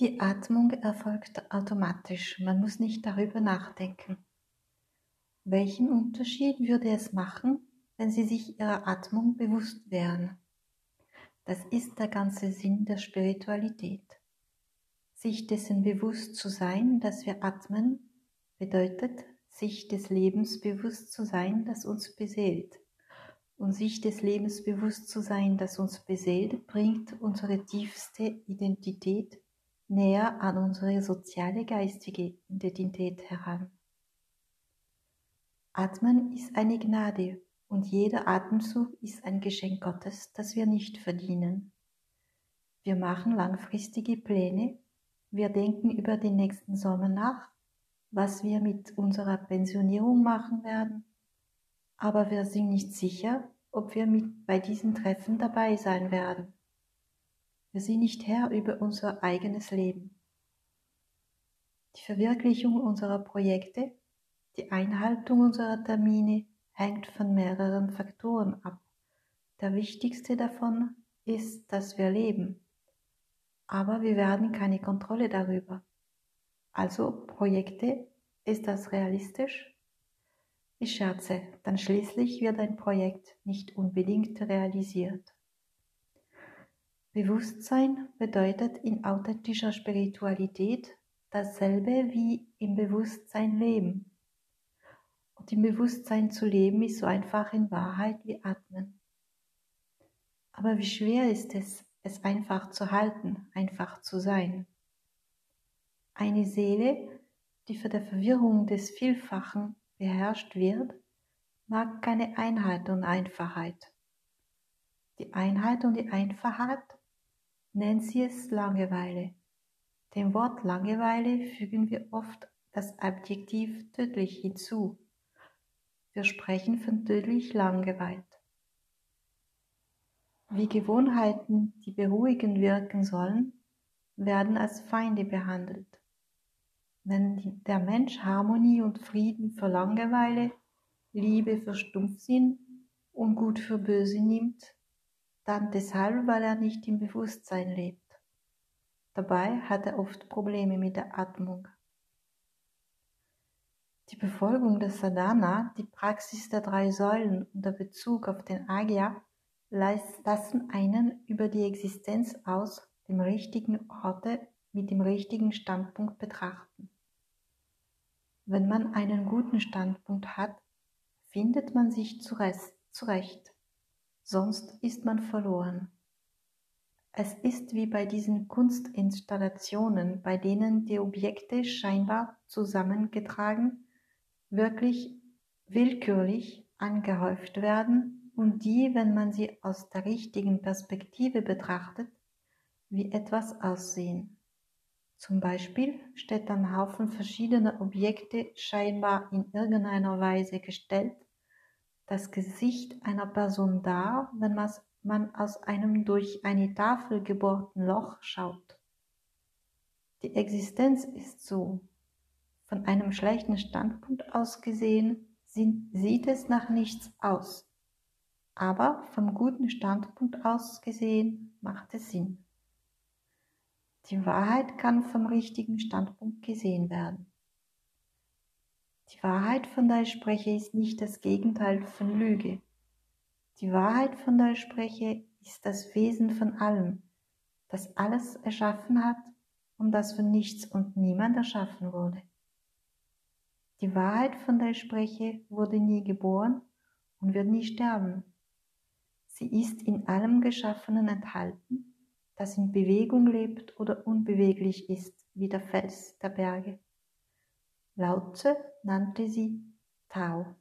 Die Atmung erfolgt automatisch, man muss nicht darüber nachdenken. Welchen Unterschied würde es machen, wenn Sie sich Ihrer Atmung bewusst wären? Das ist der ganze Sinn der Spiritualität. Sich dessen bewusst zu sein, dass wir atmen, bedeutet, sich des Lebens bewusst zu sein, das uns beseelt. Und sich des Lebens bewusst zu sein, das uns beseelt, bringt unsere tiefste Identität näher an unsere soziale geistige Identität heran. Atmen ist eine Gnade und jeder Atemzug ist ein Geschenk Gottes, das wir nicht verdienen. Wir machen langfristige Pläne, wir denken über den nächsten Sommer nach, was wir mit unserer Pensionierung machen werden, aber wir sind nicht sicher, ob wir mit bei diesen Treffen dabei sein werden. Wir sind nicht Herr über unser eigenes Leben. Die Verwirklichung unserer Projekte, die Einhaltung unserer Termine hängt von mehreren Faktoren ab. Der wichtigste davon ist, dass wir leben. Aber wir werden keine Kontrolle darüber. Also Projekte, ist das realistisch? Ich scherze, dann schließlich wird ein Projekt nicht unbedingt realisiert. Bewusstsein bedeutet in authentischer Spiritualität dasselbe wie im Bewusstsein leben. Und im Bewusstsein zu leben ist so einfach in Wahrheit wie atmen. Aber wie schwer ist es, es einfach zu halten, einfach zu sein. Eine Seele, die für der Verwirrung des Vielfachen beherrscht wird, mag keine Einheit und Einfachheit. Die Einheit und die Einfachheit nennen sie es Langeweile. Dem Wort Langeweile fügen wir oft das Adjektiv tödlich hinzu. Wir sprechen von tödlich langeweilt. Wie Gewohnheiten, die beruhigend wirken sollen, werden als Feinde behandelt. Wenn der Mensch Harmonie und Frieden für Langeweile, Liebe für Stumpfsinn und Gut für Böse nimmt, dann deshalb, weil er nicht im Bewusstsein lebt. Dabei hat er oft Probleme mit der Atmung. Die Befolgung des Sadhana, die Praxis der drei Säulen und der Bezug auf den Agya lassen einen über die Existenz aus dem richtigen Orte mit dem richtigen Standpunkt betrachten. Wenn man einen guten Standpunkt hat, findet man sich zurecht sonst ist man verloren. Es ist wie bei diesen Kunstinstallationen, bei denen die Objekte scheinbar zusammengetragen, wirklich willkürlich angehäuft werden und die, wenn man sie aus der richtigen Perspektive betrachtet, wie etwas aussehen. Zum Beispiel steht ein Haufen verschiedener Objekte scheinbar in irgendeiner Weise gestellt das Gesicht einer Person dar, wenn man aus einem durch eine Tafel gebohrten Loch schaut. Die Existenz ist so. Von einem schlechten Standpunkt aus gesehen sieht es nach nichts aus. Aber vom guten Standpunkt aus gesehen macht es Sinn. Die Wahrheit kann vom richtigen Standpunkt gesehen werden. Die Wahrheit, von der ich spreche, ist nicht das Gegenteil von Lüge. Die Wahrheit, von der ich spreche, ist das Wesen von allem, das alles erschaffen hat und das von nichts und niemand erschaffen wurde. Die Wahrheit, von der ich spreche, wurde nie geboren und wird nie sterben. Sie ist in allem Geschaffenen enthalten, das in Bewegung lebt oder unbeweglich ist, wie der Fels der Berge. Lao Tse nannte sie Tao.